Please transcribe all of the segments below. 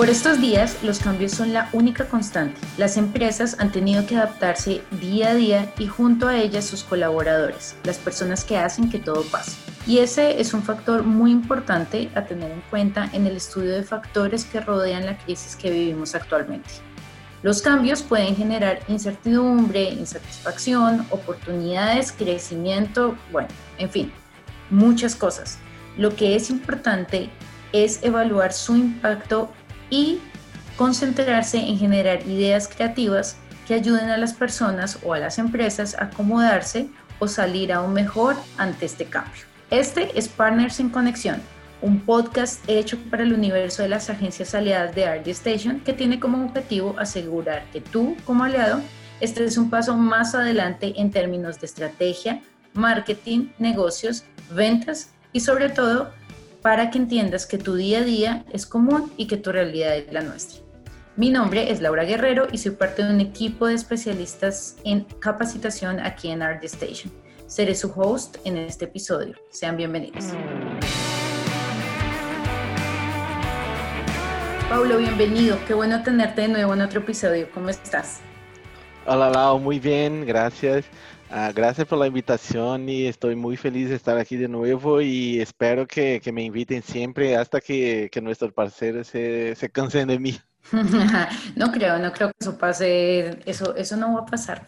Por estos días, los cambios son la única constante. Las empresas han tenido que adaptarse día a día y junto a ellas sus colaboradores, las personas que hacen que todo pase. Y ese es un factor muy importante a tener en cuenta en el estudio de factores que rodean la crisis que vivimos actualmente. Los cambios pueden generar incertidumbre, insatisfacción, oportunidades, crecimiento, bueno, en fin, muchas cosas. Lo que es importante es evaluar su impacto y concentrarse en generar ideas creativas que ayuden a las personas o a las empresas a acomodarse o salir aún mejor ante este cambio. Este es Partners en Conexión, un podcast hecho para el universo de las agencias aliadas de RD Station que tiene como objetivo asegurar que tú, como aliado, estés un paso más adelante en términos de estrategia, marketing, negocios, ventas y sobre todo para que entiendas que tu día a día es común y que tu realidad es la nuestra. Mi nombre es Laura Guerrero y soy parte de un equipo de especialistas en capacitación aquí en Art Station. Seré su host en este episodio. Sean bienvenidos. Paulo, bienvenido. Qué bueno tenerte de nuevo en otro episodio. ¿Cómo estás? Hola, Lau. Muy bien, gracias. Ah, gracias por la invitación y estoy muy feliz de estar aquí de nuevo y espero que, que me inviten siempre hasta que, que nuestros parceros se, se cansen de mí. no creo, no creo que eso pase, eso, eso no va a pasar.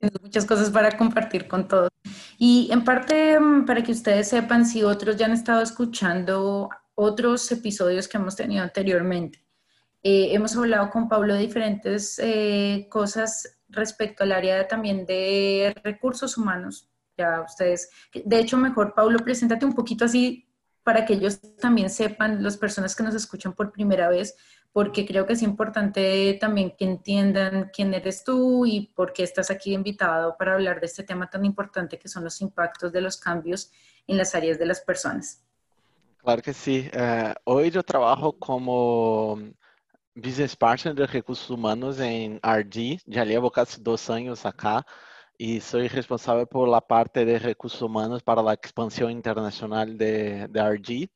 Tengo muchas cosas para compartir con todos. Y en parte, mm, para que ustedes sepan, si otros ya han estado escuchando otros episodios que hemos tenido anteriormente, eh, hemos hablado con Pablo de diferentes eh, cosas respecto al área también de recursos humanos. Ya ustedes, de hecho, mejor, Paulo, preséntate un poquito así para que ellos también sepan, las personas que nos escuchan por primera vez, porque creo que es importante también que entiendan quién eres tú y por qué estás aquí invitado para hablar de este tema tan importante que son los impactos de los cambios en las áreas de las personas. Claro que sí. Uh, hoy yo trabajo como business partner de recursos humanos en RD, ya llevo casi dos años acá y soy responsable por la parte de recursos humanos para la expansión internacional de, de RD.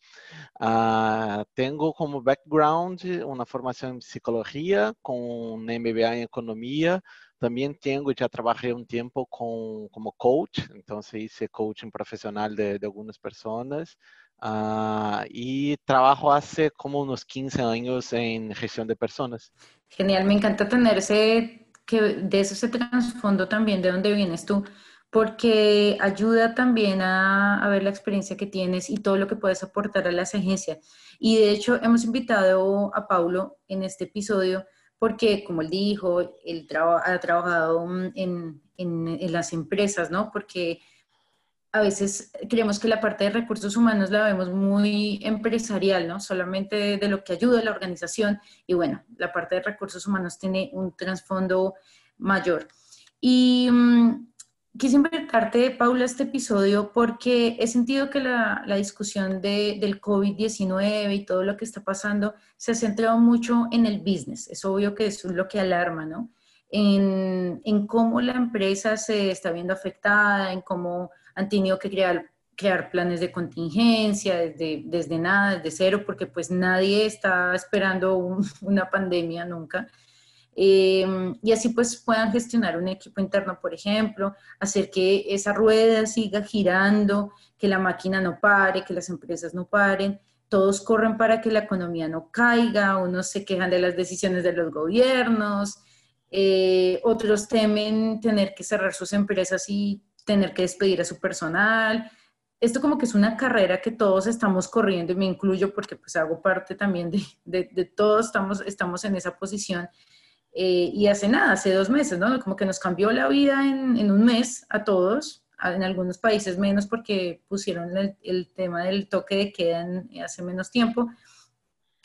Uh, tengo como background una formación en psicología con un MBA en economía. También tengo, ya trabajé un tiempo con, como coach, entonces hice coaching profesional de, de algunas personas. Uh, y trabajo hace como unos 15 años en gestión de personas. Genial, me encanta tener ese, que de eso ese trasfondo también de dónde vienes tú, porque ayuda también a, a, ver la experiencia que tienes y todo lo que puedes aportar a las agencias. Y de hecho hemos invitado a Paulo en este episodio porque, como él dijo, él ha trabajado en, en, en las empresas, ¿no? Porque a veces creemos que la parte de recursos humanos la vemos muy empresarial, ¿no? Solamente de lo que ayuda a la organización y bueno, la parte de recursos humanos tiene un trasfondo mayor. Y um, quise invitarte, Paula, este episodio porque he sentido que la, la discusión de, del COVID-19 y todo lo que está pasando se ha centrado mucho en el business. Es obvio que eso es lo que alarma, ¿no? En, en cómo la empresa se está viendo afectada, en cómo han tenido que crear, crear planes de contingencia desde, desde nada, desde cero, porque pues nadie está esperando una pandemia nunca. Eh, y así pues puedan gestionar un equipo interno, por ejemplo, hacer que esa rueda siga girando, que la máquina no pare, que las empresas no paren. Todos corren para que la economía no caiga, unos se quejan de las decisiones de los gobiernos, eh, otros temen tener que cerrar sus empresas y tener que despedir a su personal. Esto como que es una carrera que todos estamos corriendo y me incluyo porque pues hago parte también de, de, de todos, estamos, estamos en esa posición. Eh, y hace nada, hace dos meses, ¿no? Como que nos cambió la vida en, en un mes a todos, en algunos países menos porque pusieron el, el tema del toque de queda en, hace menos tiempo.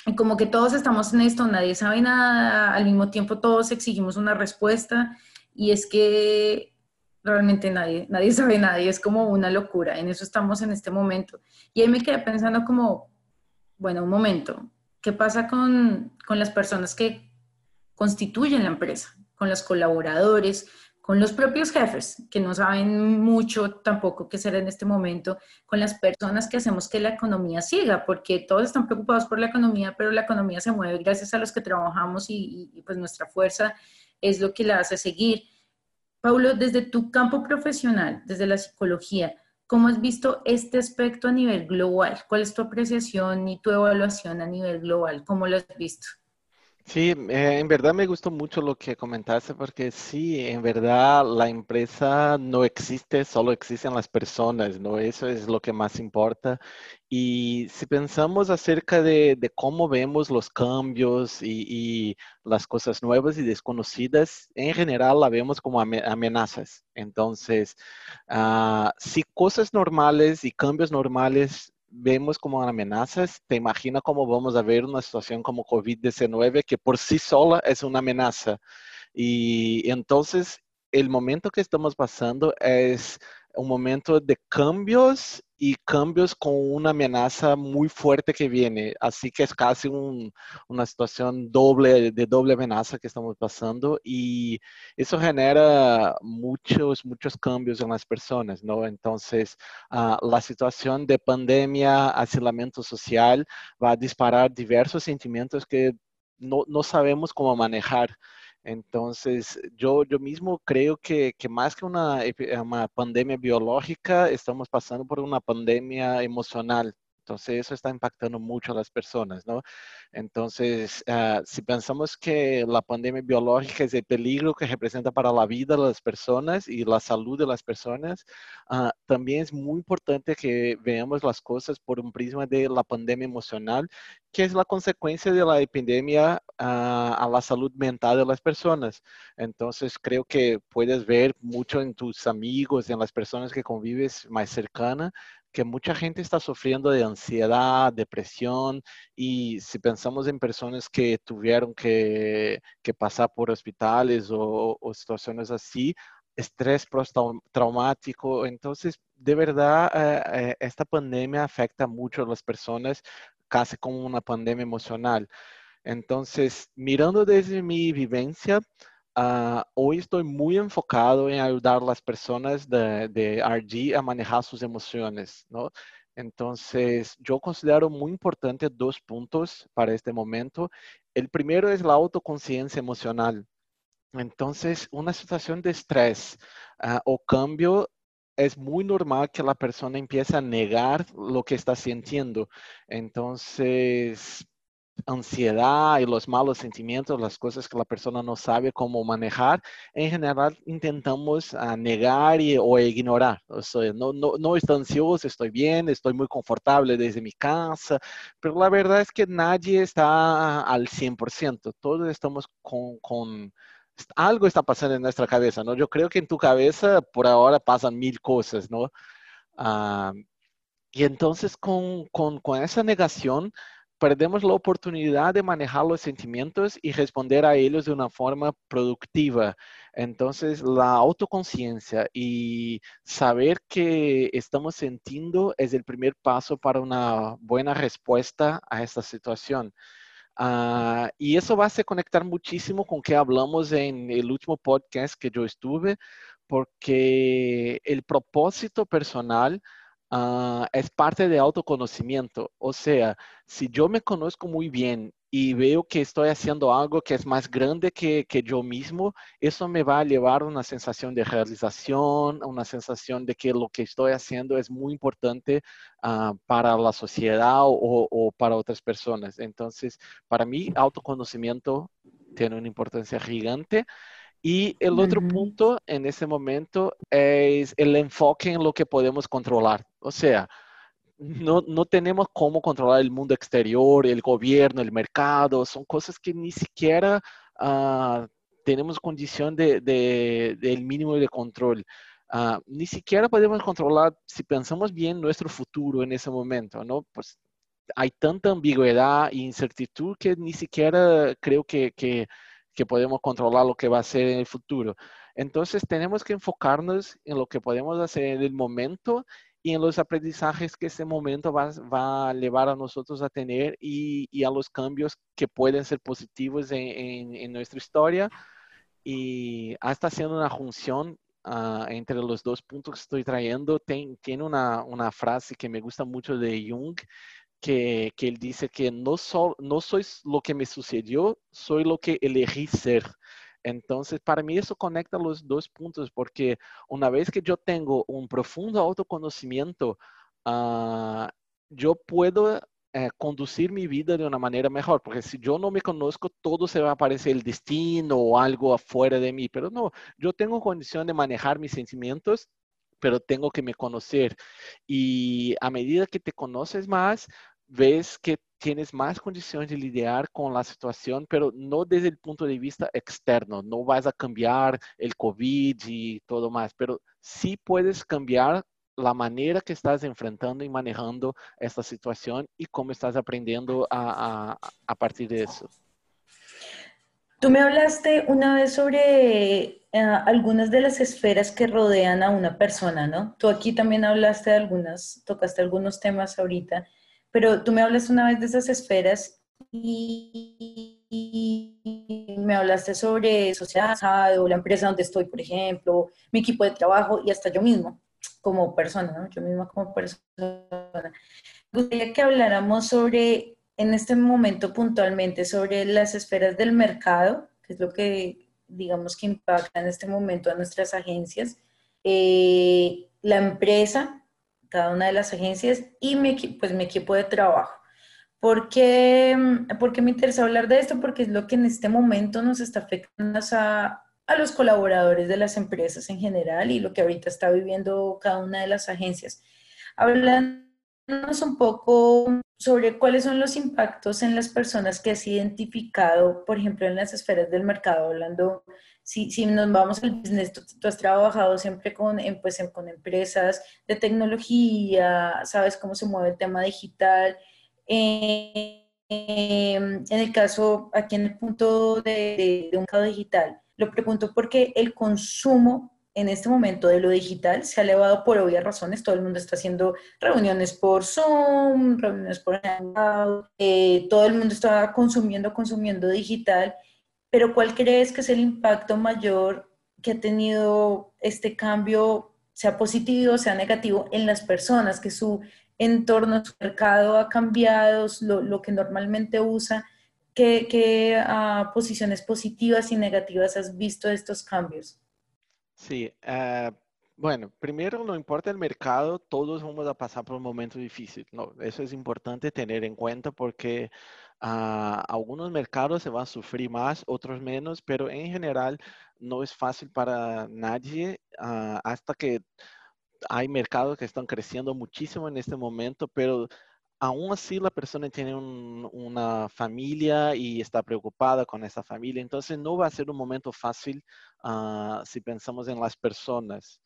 Y como que todos estamos en esto, nadie sabe nada, al mismo tiempo todos exigimos una respuesta y es que realmente nadie, nadie sabe nada y es como una locura. En eso estamos en este momento. Y ahí me quedé pensando como, bueno, un momento, ¿qué pasa con, con las personas que constituyen la empresa? Con los colaboradores, con los propios jefes, que no saben mucho tampoco qué hacer en este momento, con las personas que hacemos que la economía siga, porque todos están preocupados por la economía, pero la economía se mueve gracias a los que trabajamos y, pues nuestra fuerza es lo que la hace seguir. Paulo, desde tu campo profesional, desde la psicología, ¿cómo has visto este aspecto a nivel global? ¿Cuál es tu apreciación y tu evaluación a nivel global? ¿Cómo lo has visto? Sí, eh, en verdad me gustó mucho lo que comentaste porque sí, en verdad la empresa no existe, solo existen las personas, ¿no? Eso es lo que más importa. Y si pensamos acerca de, cómo vemos los cambios y, las cosas nuevas y desconocidas, en general la vemos como amenazas. Entonces, ah, si cosas normales y cambios normales vemos como amenazas, te imaginas cómo vamos a ver una situación como COVID-19 que por sí sola es una amenaza. Y entonces el momento que estamos pasando es un momento de cambios y cambios con una amenaza muy fuerte que viene. Así que es casi una situación doble, de doble amenaza que estamos pasando y eso genera muchos, muchos cambios en las personas, ¿no? Entonces, ah, la situación de pandemia, aislamiento social va a disparar diversos sentimientos que no, no sabemos cómo manejar. Entonces, yo, yo mismo creo que, que más que una, una pandemia biológica, estamos pasando por una pandemia emocional. Entonces, eso está impactando mucho a las personas, ¿no? Entonces, uh, si pensamos que la pandemia biológica es el peligro que representa para la vida de las personas y la salud de las personas, uh, también es muy importante que veamos las cosas por un prisma de la pandemia emocional, que es la consecuencia de la epidemia uh, a la salud mental de las personas. Entonces, creo que puedes ver mucho en tus amigos, en las personas que convives más cercanas, que mucha gente está sufriendo de ansiedad, depresión y si pensamos en personas que tuvieron que, pasar por hospitales o, situaciones así, estrés postraumático. Entonces, de verdad, eh, eh, esta pandemia afecta mucho a las personas, casi como una pandemia emocional. Entonces, mirando desde mi vivencia, Uh, hoy estoy muy enfocado en ayudar a las personas de, de a manejar sus emociones, ¿no? Entonces, yo considero muy importante dos puntos para este momento. El primero es la autoconciencia emocional. Entonces, una situación de estrés uh, o cambio es muy normal que la persona empiece a negar lo que está sintiendo. Entonces, ansiedad y los malos sentimientos, las cosas que la persona no sabe cómo manejar, en general intentamos uh, negar y, o ignorar. O sea, no, no, no estoy ansioso, estoy bien, estoy muy confortable desde mi casa, pero la verdad es que nadie está al 100%. Todos estamos con, con algo está pasando en nuestra cabeza, ¿no? Yo creo que en tu cabeza por ahora pasan mil cosas, ¿no? Uh, y entonces con, con, con esa negación, perdemos la oportunidad de manejar los sentimientos y responder a ellos de una forma productiva. Entonces, la autoconciencia y saber que estamos sintiendo es el primer paso para una buena respuesta a esta situación. Uh, y eso va a se conectar muchísimo con que hablamos en el último podcast que yo estuve, porque el propósito personal Ah, es parte de autoconocimiento. O sea, si yo me conozco muy bien y veo que estoy haciendo algo que es más grande que, que yo mismo, eso me va a llevar a una sensación de realización, una sensación de que lo que estoy haciendo es muy importante uh, para la sociedad o, o para otras personas. Entonces, para mí, autoconocimiento tiene una importancia gigante. Y el otro punto en ese momento es el enfoque en lo que podemos controlar. O sea, no, no, tenemos cómo controlar el mundo exterior, el gobierno, el mercado, son cosas que ni siquiera uh, tenemos condición de, de, del mínimo de control. Uh, ni siquiera podemos controlar, si pensamos bien, nuestro futuro en ese momento, ¿no? Pues hay tanta ambigüedad e incertidumbre que ni siquiera creo que, que que podemos controlar lo que va a ser en el futuro. Entonces tenemos que enfocarnos en lo que podemos hacer en el momento y en los aprendizajes que ese momento va, va a llevar a nosotros a tener y, y, a los cambios que pueden ser positivos en, en, en nuestra historia y está haciendo una junción uh, entre los dos puntos que estoy trayendo. Ten, tiene una, una, frase que me gusta mucho de Jung, que, que él dice que no, so, no soy lo que me sucedió, soy lo que elegí ser. Entonces, para mí eso conecta los dos puntos, porque una vez que yo tengo un profundo autoconocimiento, uh, yo puedo eh, conducir mi vida de una manera mejor, porque si yo no me conozco, todo se va a parecer el destino o algo afuera de mí, pero no, yo tengo condición de manejar mis sentimientos, pero tengo que me conocer. Y a medida que te conoces más, ves que tienes más condiciones de lidiar con la situación, pero no desde el punto de vista externo. No vas a cambiar el COVID y todo más, pero sí puedes cambiar la manera que estás enfrentando y manejando esta situación y cómo estás aprendiendo a, a, partir de eso. Tú me hablaste una vez sobre eh, algunas de las esferas que rodean a una persona, ¿no? Tú aquí también hablaste de algunas, tocaste algunos temas ahorita, pero tú me hablaste una vez de esas esferas y, y me hablaste sobre sociedad o la empresa donde estoy, por ejemplo, mi equipo de trabajo y hasta yo mismo como persona, ¿no? yo misma como persona. Me gustaría que habláramos sobre, en este momento puntualmente, sobre las esferas del mercado, que es lo que digamos que impacta en este momento a nuestras agencias, eh, la empresa, cada una de las agencias y mi, pues, mi equipo de trabajo. ¿Por qué, ¿Por qué me interesa hablar de esto? Porque es lo que en este momento nos está afectando a, a los colaboradores de las empresas en general y lo que ahorita está viviendo cada una de las agencias. Hablándonos un poco sobre cuáles son los impactos en las personas que has identificado, por ejemplo, en las esferas del mercado, hablando, si, si nos vamos al business, tú, has trabajado siempre con, pues, con empresas de tecnología, sabes cómo se mueve el tema digital. Eh, en el caso, aquí en el punto de, un mercado digital, lo pregunto porque el consumo en este momento de lo digital se ha elevado por obvias razones. Todo el mundo está haciendo reuniones por Zoom, reuniones por eh, todo el mundo está consumiendo, consumiendo digital. Pero ¿cuál crees que es el impacto mayor que ha tenido este cambio, sea positivo o sea negativo, en las personas, que su entorno, su mercado ha cambiado, lo, lo que normalmente usa? ¿Qué, ah, posiciones positivas y negativas has visto de estos cambios? Sí, eh, bueno, primero no importa el mercado, todos vamos a pasar por un momento difícil. Eso es importante tener en cuenta porque uh, algunos mercados se van a sufrir más, otros menos, pero en general no es fácil para nadie uh, hasta que hay mercados que están creciendo muchísimo en este momento, pero aún así la persona tiene una familia y está preocupada con esa familia, entonces no va a ser un momento fácil uh, si pensamos en las personas.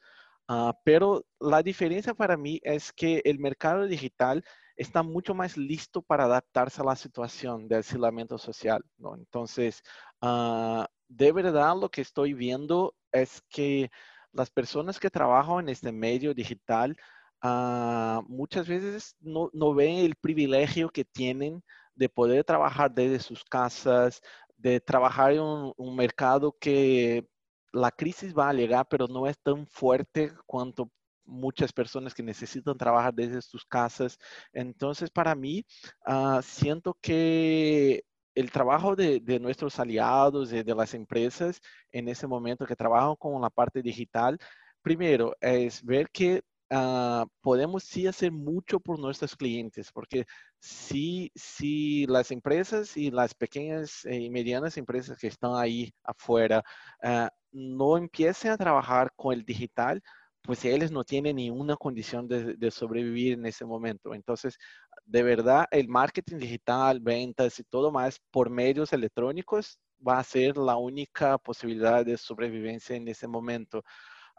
Uh, pero la diferencia para mí es que el mercado digital está mucho más listo para adaptarse a la situación del aislamiento social. ¿no? Entonces, uh, de verdad lo que estoy viendo es que las personas que trabajan en este medio digital Ah, muchas veces no, no, ven el privilegio que tienen de poder trabajar desde sus casas, de trabajar en un, mercado que la crisis va a llegar, pero no es tan fuerte cuanto muchas personas que necesitan trabajar desde sus casas. Entonces, para mí, uh, siento que el trabajo de, nuestros aliados, de, de, las empresas en ese momento que trabajan con la parte digital, primero es ver que uh, podemos sí hacer mucho por nuestros clientes, porque si, si las empresas y las pequeñas y medianas empresas que están ahí afuera uh, no empiecen a trabajar con el digital, pues ellos no tienen ni una condición de, de, sobrevivir en ese momento. Entonces, de verdad, el marketing digital, ventas y todo más por medios electrónicos va a ser la única posibilidad de sobrevivencia en ese momento.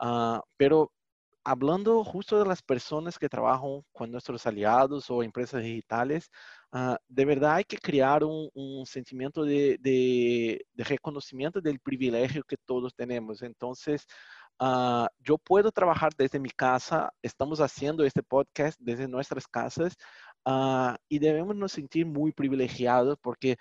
Uh, pero hablando justo de las personas que trabajan con nuestros aliados o empresas digitales, uh, de verdad hay que crear un, un sentimiento de, de, de, reconocimiento del privilegio que todos tenemos. Entonces, uh, yo puedo trabajar desde mi casa, estamos haciendo este podcast desde nuestras casas uh, y debemos nos sentir muy privilegiados porque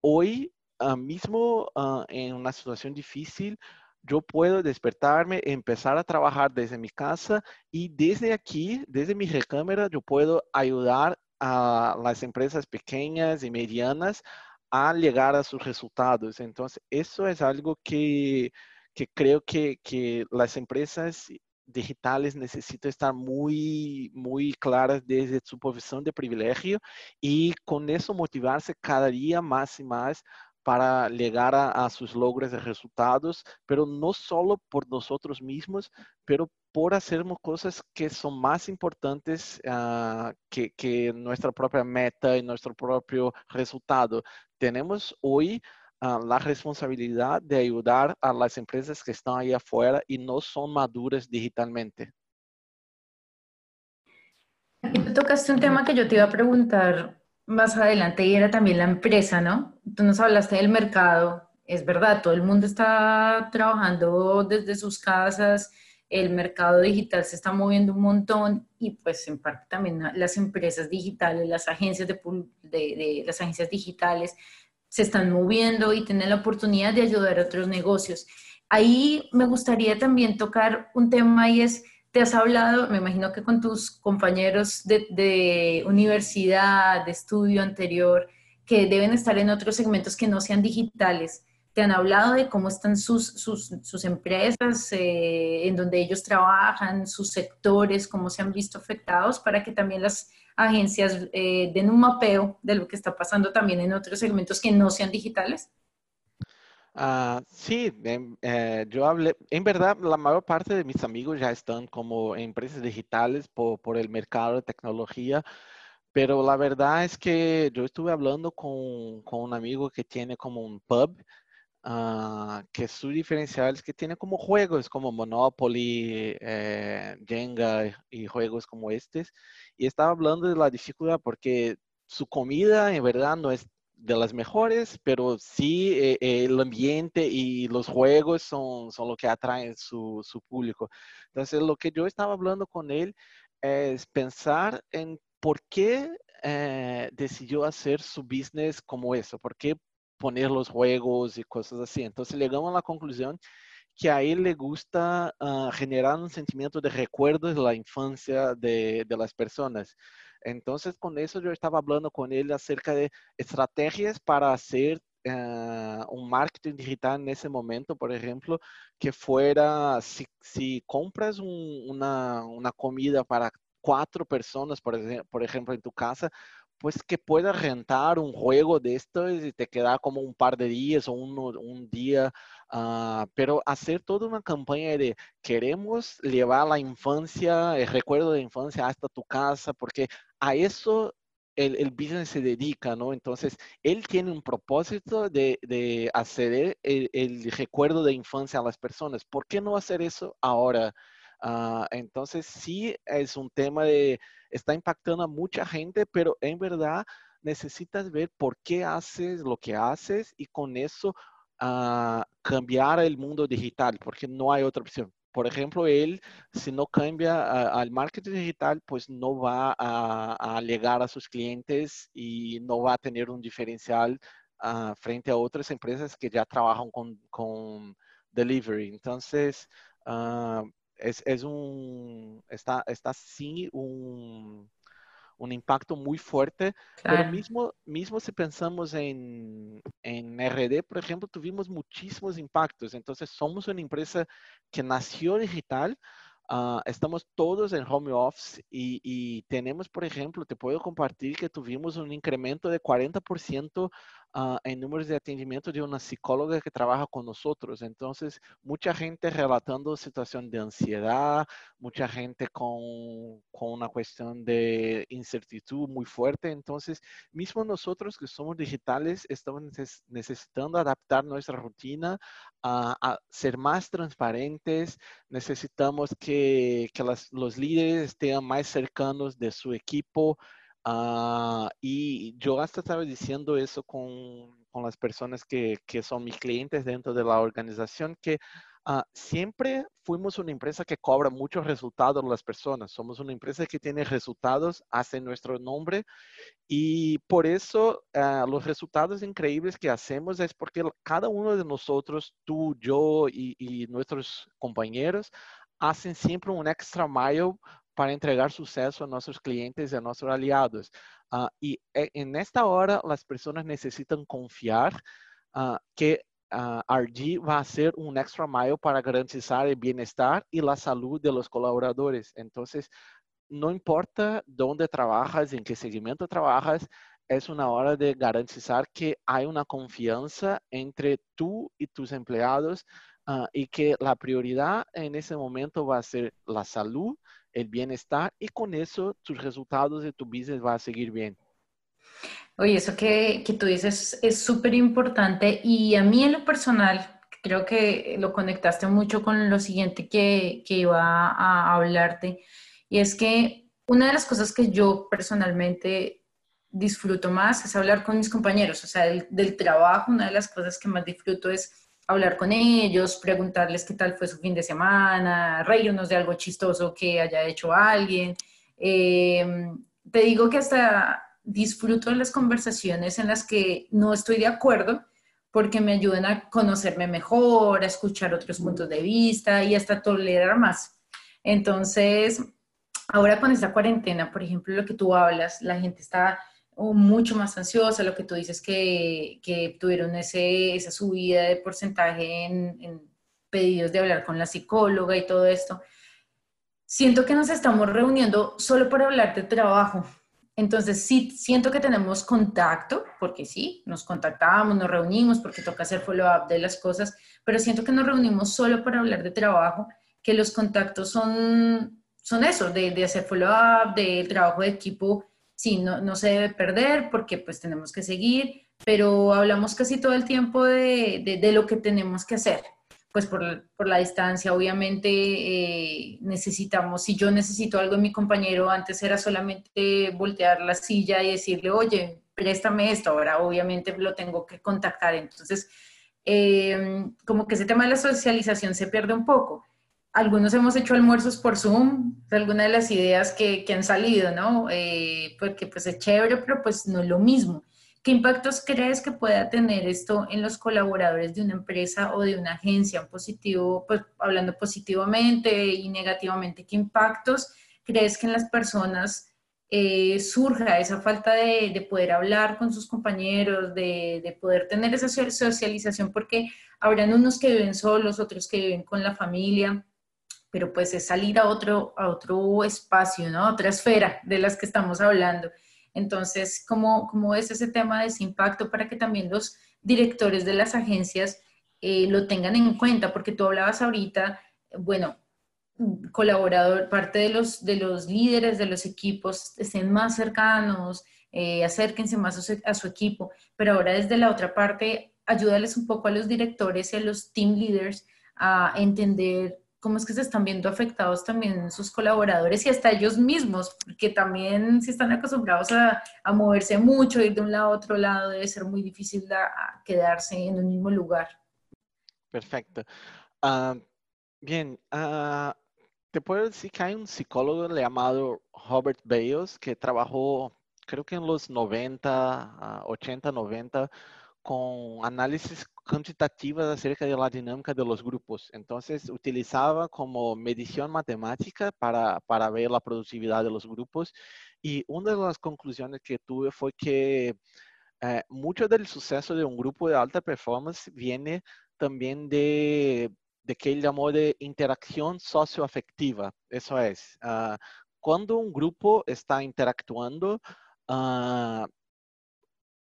hoy mismo en una situación difícil, yo puedo despertarme, empezar a trabajar desde mi casa y desde aquí, desde mi recámara, yo puedo ayudar a las empresas pequeñas y medianas a llegar a sus resultados. Entonces, eso es algo que, que creo que, que las empresas digitales necesitan estar muy, muy claras desde su posición de privilegio y con eso motivarse cada día más y más para llegar a, sus logros y resultados, pero no solo por nosotros mismos, pero por hacer cosas que son más importantes uh, que, que, nuestra propia meta y nuestro propio resultado. Tenemos hoy uh, la responsabilidad de ayudar a las empresas que están ahí afuera y no son maduras digitalmente. Tú tocaste un tema que yo te iba a preguntar más adelante y era también la empresa, ¿no? Tú nos hablaste del mercado, es verdad, todo el mundo está trabajando desde sus casas, el mercado digital se está moviendo un montón y pues en parte también las empresas digitales, las agencias de, de, las agencias digitales se están moviendo y tienen la oportunidad de ayudar a otros negocios. Ahí me gustaría también tocar un tema y es te has hablado, me imagino que con tus compañeros de, universidad, de estudio anterior, que deben estar en otros segmentos que no sean digitales. ¿Te han hablado de cómo están sus, sus, empresas, eh, en donde ellos trabajan, sus sectores, cómo se han visto afectados para que también las agencias eh, den un mapeo de lo que está pasando también en otros segmentos que no sean digitales? Ah, sí, em, eh, yo hablé, en verdad la mayor parte de mis amigos ya están como empresas digitales por, por, el mercado de tecnología, pero la verdad es que yo estuve hablando con, con un amigo que tiene como un pub, uh, que su diferencial es que tiene como juegos como Monopoly, eh, Jenga y juegos como estos, y estaba hablando de la dificultad porque su comida en verdad no es de las mejores, pero sí eh, el ambiente y los juegos son, son lo que atraen su, su público. Entonces, lo que yo estaba hablando con él es pensar en por qué eh, decidió hacer su business como eso, por qué poner los juegos y cosas así. Entonces, llegamos a la conclusión que a él le gusta uh, generar un sentimiento de recuerdo de la infancia de, de las personas. Entonces, con eso yo estaba hablando con él acerca de estrategias para hacer uh, un marketing digital en ese momento, por ejemplo, que fuera, si, si compras un, una, una, comida para cuatro personas, por, por ejemplo, en tu casa, pues que puedas rentar un juego de estos y te queda como un par de días o un, un día, uh, pero hacer toda una campaña de queremos llevar la infancia, el recuerdo de infancia hasta tu casa, porque a eso el, el, business se dedica, ¿no? Entonces, él tiene un propósito de, de hacer el, el, recuerdo de infancia a las personas. ¿Por qué no hacer eso ahora? Uh, entonces, sí es un tema de, está impactando a mucha gente, pero en verdad necesitas ver por qué haces lo que haces y con eso uh, cambiar el mundo digital, porque no hay otra opción por ejemplo, él, si no cambia al marketing digital, pues no va a, llegar a sus clientes y no va a tener un diferencial uh, frente a otras empresas que ya trabajan con, con delivery. Entonces, uh, es, es, un, está, está sí un, un impacto muy fuerte, claro. pero mismo, mismo si pensamos en, en RD, por ejemplo, tuvimos muchísimos impactos. Entonces, somos una empresa que nació digital, uh, estamos todos en home office y, y, tenemos, por ejemplo, te puedo compartir que tuvimos un incremento de 40% uh, en números de atendimiento de una psicóloga que trabaja con nosotros. Entonces, mucha gente relatando situación de ansiedad, mucha gente con, con una cuestión de incertidumbre muy fuerte. Entonces, mismo nosotros que somos digitales, estamos necesitando adaptar nuestra rutina a, a ser más transparentes. Necesitamos que, que las, los líderes estén más cercanos de su equipo. Uh, y yo hasta estaba diciendo eso con, con las personas que, que, son mis clientes dentro de la organización, que Uh, siempre fuimos una empresa que cobra muchos resultados las personas. Somos una empresa que tiene resultados, hace nuestro nombre y por eso uh, los resultados increíbles que hacemos es porque cada uno de nosotros, tú, yo y, y nuestros compañeros, hacen siempre un extra mile para entregar suceso a nuestros clientes y a nuestros aliados. Uh, y eh, en esta hora las personas necesitan confiar uh, que uh, RG va a ser un extra mile para garantizar el bienestar y la salud de los colaboradores. Entonces, no importa dónde trabajas, en qué segmento trabajas, es una hora de garantizar que hay una confianza entre tú y tus empleados uh, y que la prioridad en ese momento va a ser la salud, el bienestar y con eso tus resultados de tu business va a seguir bien. Oye, eso que, que tú dices es súper importante y a mí en lo personal, creo que lo conectaste mucho con lo siguiente que, que iba a hablarte y es que una de las cosas que yo personalmente disfruto más es hablar con mis compañeros, o sea, del, del trabajo, una de las cosas que más disfruto es hablar con ellos, preguntarles qué tal fue su fin de semana, reírnos de algo chistoso que haya hecho alguien. Eh, te digo que hasta disfruto de las conversaciones en las que no estoy de acuerdo porque me ayudan a conocerme mejor, a escuchar otros puntos de vista y hasta tolerar más. Entonces, ahora con esta cuarentena, por ejemplo, lo que tú hablas, la gente está mucho más ansiosa, lo que tú dices que, que tuvieron ese, esa subida de porcentaje en, en pedidos de hablar con la psicóloga y todo esto. Siento que nos estamos reuniendo solo para hablar de trabajo, entonces, sí, siento que tenemos contacto, porque sí, nos contactamos, nos reunimos, porque toca hacer follow-up de las cosas, pero siento que nos reunimos solo para hablar de trabajo, que los contactos son, son eso, de, de hacer follow-up, de trabajo de equipo, sí, no, no se debe perder porque pues tenemos que seguir, pero hablamos casi todo el tiempo de, de, de lo que tenemos que hacer pues por, por, la distancia, obviamente eh, necesitamos, si yo necesito algo en mi compañero, antes era solamente voltear la silla y decirle, oye, préstame esto, ahora obviamente lo tengo que contactar. Entonces, eh, como que ese tema de la socialización se pierde un poco. Algunos hemos hecho almuerzos por Zoom, algunas de las ideas que, que han salido, ¿no? Eh, porque pues es chévere, pero pues no es lo mismo. ¿Qué impactos crees que pueda tener esto en los colaboradores de una empresa o de una agencia? positivo, pues hablando positivamente y negativamente, ¿qué impactos crees que en las personas eh, surja esa falta de, poder hablar con sus compañeros, de, de, poder tener esa socialización? Porque habrán unos que viven solos, otros que viven con la familia, pero pues es salir a otro, a otro espacio, ¿no? Otra esfera de las que estamos hablando. Entonces, ¿cómo, cómo es ese tema de ese impacto para que también los directores de las agencias eh, lo tengan en cuenta? Porque tú hablabas ahorita, bueno, colaborador, parte de los, de los líderes de los equipos estén más cercanos, eh, acérquense más a su, a su, equipo, pero ahora desde la otra parte, ayúdales un poco a los directores y a los team leaders a entender cómo es que se están viendo afectados también sus colaboradores y hasta ellos mismos, porque también si están acostumbrados a, a, moverse mucho, ir de un lado a otro lado, debe ser muy difícil a, quedarse en un mismo lugar. Perfecto. Uh, bien, uh, te puedo decir que hay un psicólogo llamado Robert Bayos que trabajó, creo que en los 90, uh, 80, 90, con análisis cuantitativas acerca de la dinámica de los grupos. Entonces, utilizaba como medición matemática para, para ver la productividad de los grupos. Y una de las conclusiones que tuve fue que eh, mucho del suceso de un grupo de alta performance viene también de, de que él llamó de interacción socioafectiva. Eso es, uh, cuando un grupo está interactuando, uh,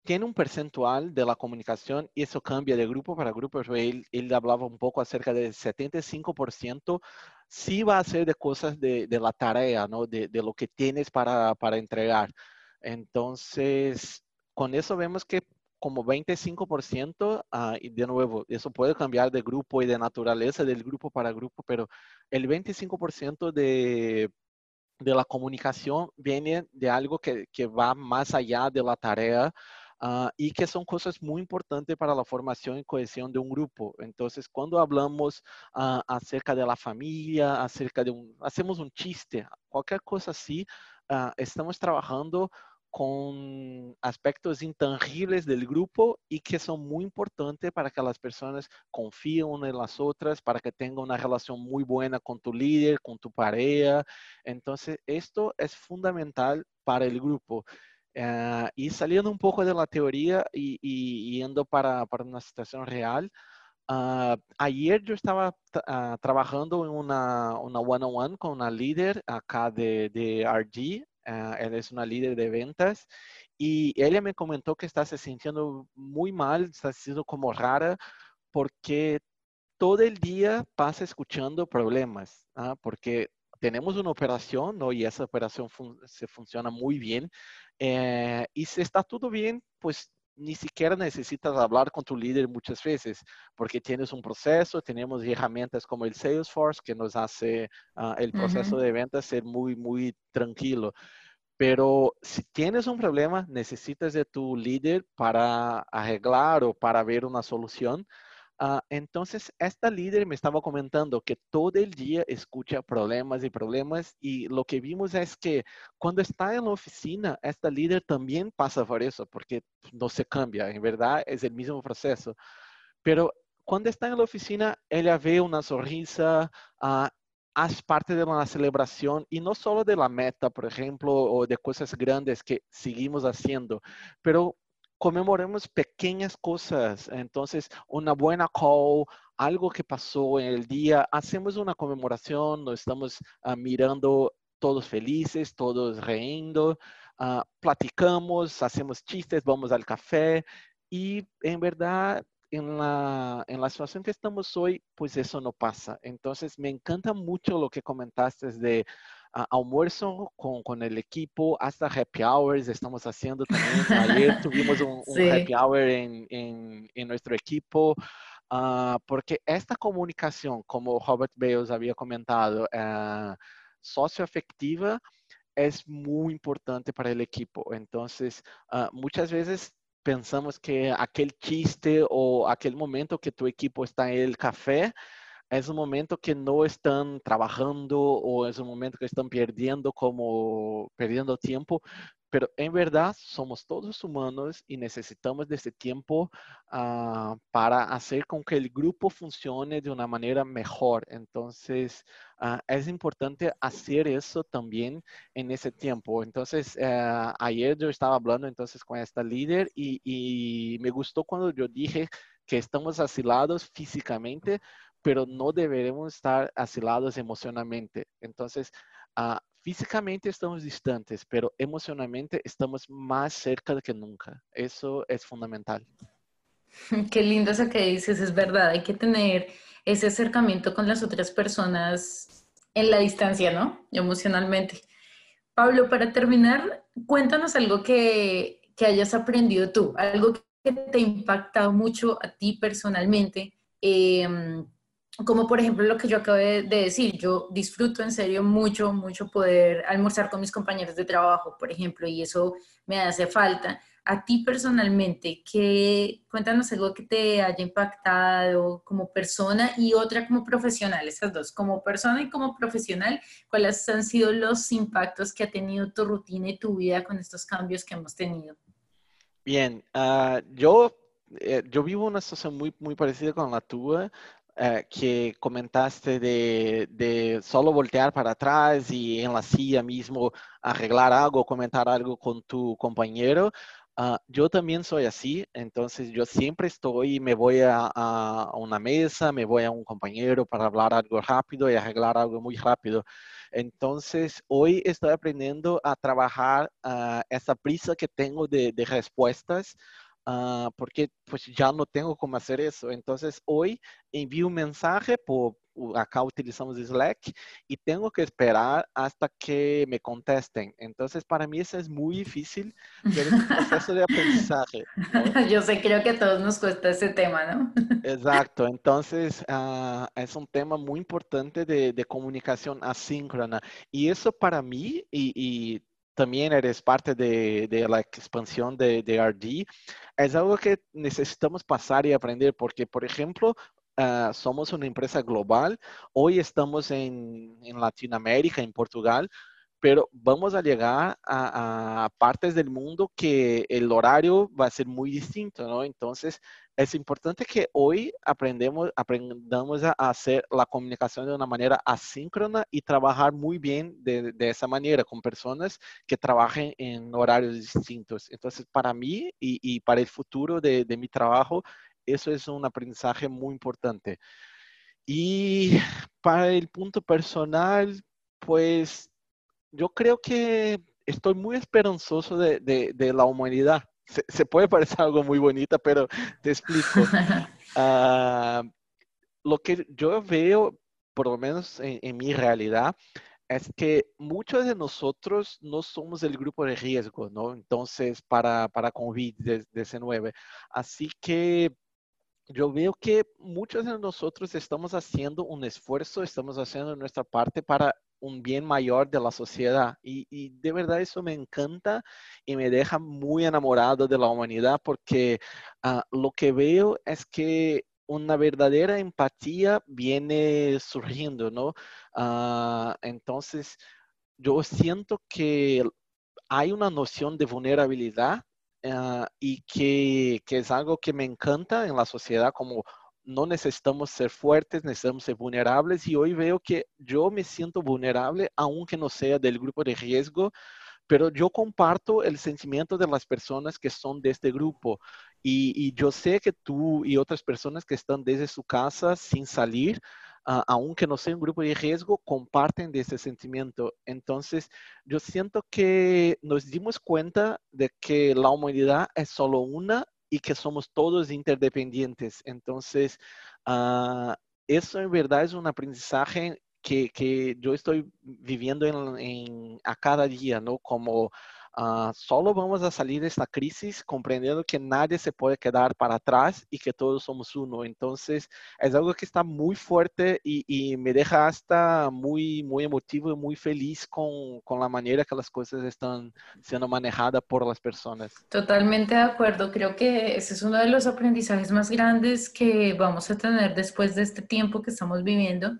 tiene un percentual de la comunicación y eso cambia de grupo para grupo. Él, él hablaba un poco acerca del 75%, sí va a ser de cosas de, de la tarea, ¿no? De, de, lo que tienes para, para entregar. Entonces, con eso vemos que como 25%, uh, ah, y de nuevo, eso puede cambiar de grupo y de naturaleza del grupo para grupo, pero el 25% de, de la comunicación viene de algo que, que va más allá de la tarea uh, y que son cosas muy importantes para la formación y cohesión de un grupo. Entonces, cuando hablamos uh, acerca de la familia, acerca de un, hacemos un chiste, cualquier cosa así, uh, estamos trabajando con aspectos intangibles del grupo y que son muy importantes para que las personas confíen en las otras, para que tengan una relación muy buena con tu líder, con tu pareja. Entonces, esto es fundamental para el grupo. Uh, y saliendo un poco de la teoría y, y yendo para, para, una situación real, uh, ayer yo estaba uh, trabajando en una one-on-one -on -one con una líder acá de, de RG Uh, ela é uma líder de ventas e ela me comentou que está se sentindo muito mal, está se como rara, porque todo el dia passa escuchando problemas, ¿ah? porque temos uma operação ¿no? e essa operação fun se funciona muito bem. Eh, e se está tudo bem, pues ni siquiera necesitas hablar con tu líder muchas veces, porque tienes un proceso, tenemos herramientas como el Salesforce que nos hace uh, el proceso uh -huh. de ventas ser muy, muy tranquilo. Pero si tienes un problema, necesitas de tu líder para arreglar o para ver una solución. Uh, entonces, esta líder me estaba comentando que todo el día escucha problemas y problemas y lo que vimos es que cuando está en la oficina, esta líder también pasa por eso, porque no se cambia, en verdad es el mismo proceso. Pero cuando está en la oficina, ella ve una sonrisa, uh, haz parte de una celebración y no solo de la meta, por ejemplo, o de cosas grandes que seguimos haciendo, pero comemoremos pequeñas cosas. Entonces, una buena call, algo que pasó en el día, hacemos una conmemoración, nos estamos uh, mirando todos felices, todos riendo, uh, platicamos, hacemos chistes, vamos al café y en verdad en la, en la situación que estamos hoy, pues eso no pasa. Entonces, me encanta mucho lo que comentaste de uh, almuerzo con, con, el equipo, hasta happy hours estamos haciendo también. Ayer tuvimos un, un sí. happy hour en, en, en nuestro equipo. Uh, porque esta comunicación, como Robert Bales había comentado, uh, socioafectiva, es muy importante para el equipo. Entonces, muchas veces pensamos que aquel chiste o aquel momento que tu equipo está en el café es un momento que no están trabajando o es un momento que están perdiendo como perdiendo tiempo, pero en verdad somos todos humanos y necesitamos de ese tiempo uh, para hacer con que el grupo funcione de una manera mejor. Entonces, uh, es importante hacer eso también en ese tiempo. Entonces, uh, ayer yo estaba hablando entonces con esta líder y, y me gustó cuando yo dije que estamos asilados físicamente, pero no deberemos estar asilados emocionalmente. Entonces, uh, físicamente estamos distantes, pero emocionalmente estamos más cerca que nunca. Eso es fundamental. Qué lindo eso que dices, es verdad, hay que tener ese acercamiento con las otras personas en la distancia, ¿no? Emocionalmente. Pablo, para terminar, cuéntanos algo que, que hayas aprendido tú, algo que te ha impactado mucho a ti personalmente. Eh, como por ejemplo lo que yo acabé de decir, yo disfruto en serio mucho, mucho poder almorzar con mis compañeros de trabajo, por ejemplo, y eso me hace falta. A ti personalmente, ¿qué, cuéntanos algo que te haya impactado como persona y otra como profesional, esas dos, como persona y como profesional, ¿cuáles han sido los impactos que ha tenido tu rutina y tu vida con estos cambios que hemos tenido? Bien, uh, yo, eh, yo vivo una situación muy, muy parecida con la tuya. Eh, que comentaste de, de, solo voltear para atrás y en la silla mismo arreglar algo, comentar algo con tu compañero. Uh, yo también soy así, entonces yo siempre estoy, me voy a, a, una mesa, me voy a un compañero para hablar algo rápido y arreglar algo muy rápido. Entonces, hoy estoy aprendiendo a trabajar uh, esa prisa que tengo de, de respuestas Uh, porque pues ya no tengo cómo hacer eso. Entonces hoy envío un mensaje por, acá utilizamos Slack y tengo que esperar hasta que me contesten. Entonces para mí eso es muy difícil, pero es un proceso de aprendizaje. ¿no? Yo sé, creo que a todos nos cuesta ese tema, ¿no? Exacto, entonces uh, es un tema muy importante de, de, comunicación asíncrona y eso para mí y, y también eres parte de, de la expansión de, de, RD, es algo que necesitamos pasar y aprender porque, por ejemplo, uh, somos una empresa global, hoy estamos en, en Latinoamérica, en Portugal, pero vamos a llegar a, a, partes del mundo que el horario va a ser muy distinto, ¿no? Entonces, es importante que hoy aprendemos, aprendamos a hacer la comunicación de una manera asíncrona y trabajar muy bien de, de esa manera con personas que trabajen en horarios distintos. Entonces, para mí y, y para el futuro de, de mi trabajo, eso es un aprendizaje muy importante. Y para el punto personal, pues yo creo que estoy muy esperanzoso de, de, de la humanidad. Se, se, puede parecer algo muy bonito, pero te explico. uh, lo que yo veo, por lo menos en, en, mi realidad, es que muchos de nosotros no somos el grupo de riesgo, ¿no? Entonces, para, para COVID-19. Así que yo veo que muchos de nosotros estamos haciendo un esfuerzo, estamos haciendo nuestra parte para un bien mayor de la sociedad. Y, de verdad eso me encanta y me deja muy enamorado de la humanidad porque uh, lo que veo es que una verdadera empatía viene surgiendo, ¿no? Uh, entonces, yo siento que hay una noción de vulnerabilidad uh, y que, que, es algo que me encanta en la sociedad como no necesitamos ser fuertes, necesitamos ser vulnerables y hoy veo que yo me siento vulnerable aunque no sea del grupo de riesgo, pero yo comparto el sentimiento de las personas que son de este grupo y, y yo sé que tú y otras personas que están desde su casa sin salir, uh, aunque no sea un grupo de riesgo, comparten de ese sentimiento. Entonces, yo siento que nos dimos cuenta de que la humanidad es solo una y que somos todos interdependientes. Entonces, uh, eso en verdad es un aprendizaje que, que yo estoy viviendo en, en, a cada día, ¿no? Como Uh, solo vamos a salir de esta crisis comprendiendo que nadie se puede quedar para atrás y que todos somos uno. Entonces, es algo que está muy fuerte y, me deja hasta muy, muy emotivo y muy feliz con, con, la manera que las cosas están siendo manejadas por las personas. Totalmente de acuerdo. Creo que ese es uno de los aprendizajes más grandes que vamos a tener después de este tiempo que estamos viviendo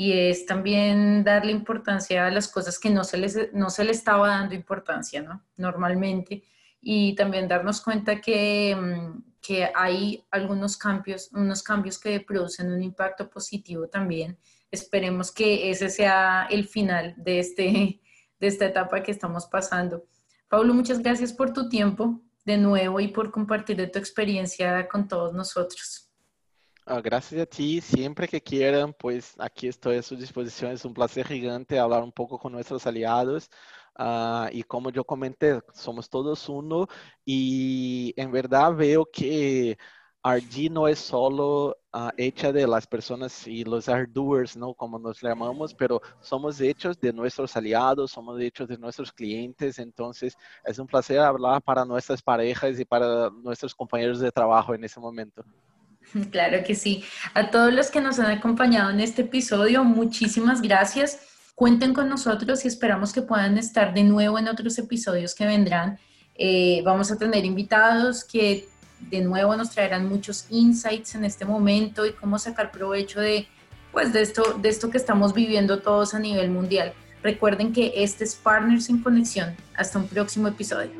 y es también darle importancia a las cosas que no se les, no se le estaba dando importancia, ¿no? Normalmente. Y también darnos cuenta que, mm, que hay algunos cambios, unos cambios que producen un impacto positivo también. Esperemos que ese sea el final de, este, de esta etapa que estamos pasando. Pablo, muchas gracias por tu tiempo de nuevo y por compartir tu experiencia con todos nosotros. Ah, gracias a ti. Siempre que quieran, pues aquí estoy a su disposición. Es un placer gigante hablar un poco con nuestros aliados. Uh, y como yo comenté, somos todos uno. Y en verdad veo que RD no es solo uh, hecha de las personas y los hardwares, ¿no? Como nos llamamos, pero somos hechos de nuestros aliados, somos hechos de nuestros clientes. Entonces, es un placer hablar para nuestras parejas y para nuestros compañeros de trabajo en ese momento. Claro que sí. A todos los que nos han acompañado en este episodio, muchísimas gracias. Cuenten con nosotros y esperamos que puedan estar de nuevo en otros episodios que vendrán. Eh, vamos a tener invitados que de nuevo nos traerán muchos insights en este momento y cómo sacar provecho de, pues, de, esto, de esto que estamos viviendo todos a nivel mundial. Recuerden que este es Partners en Conexión. Hasta un próximo episodio.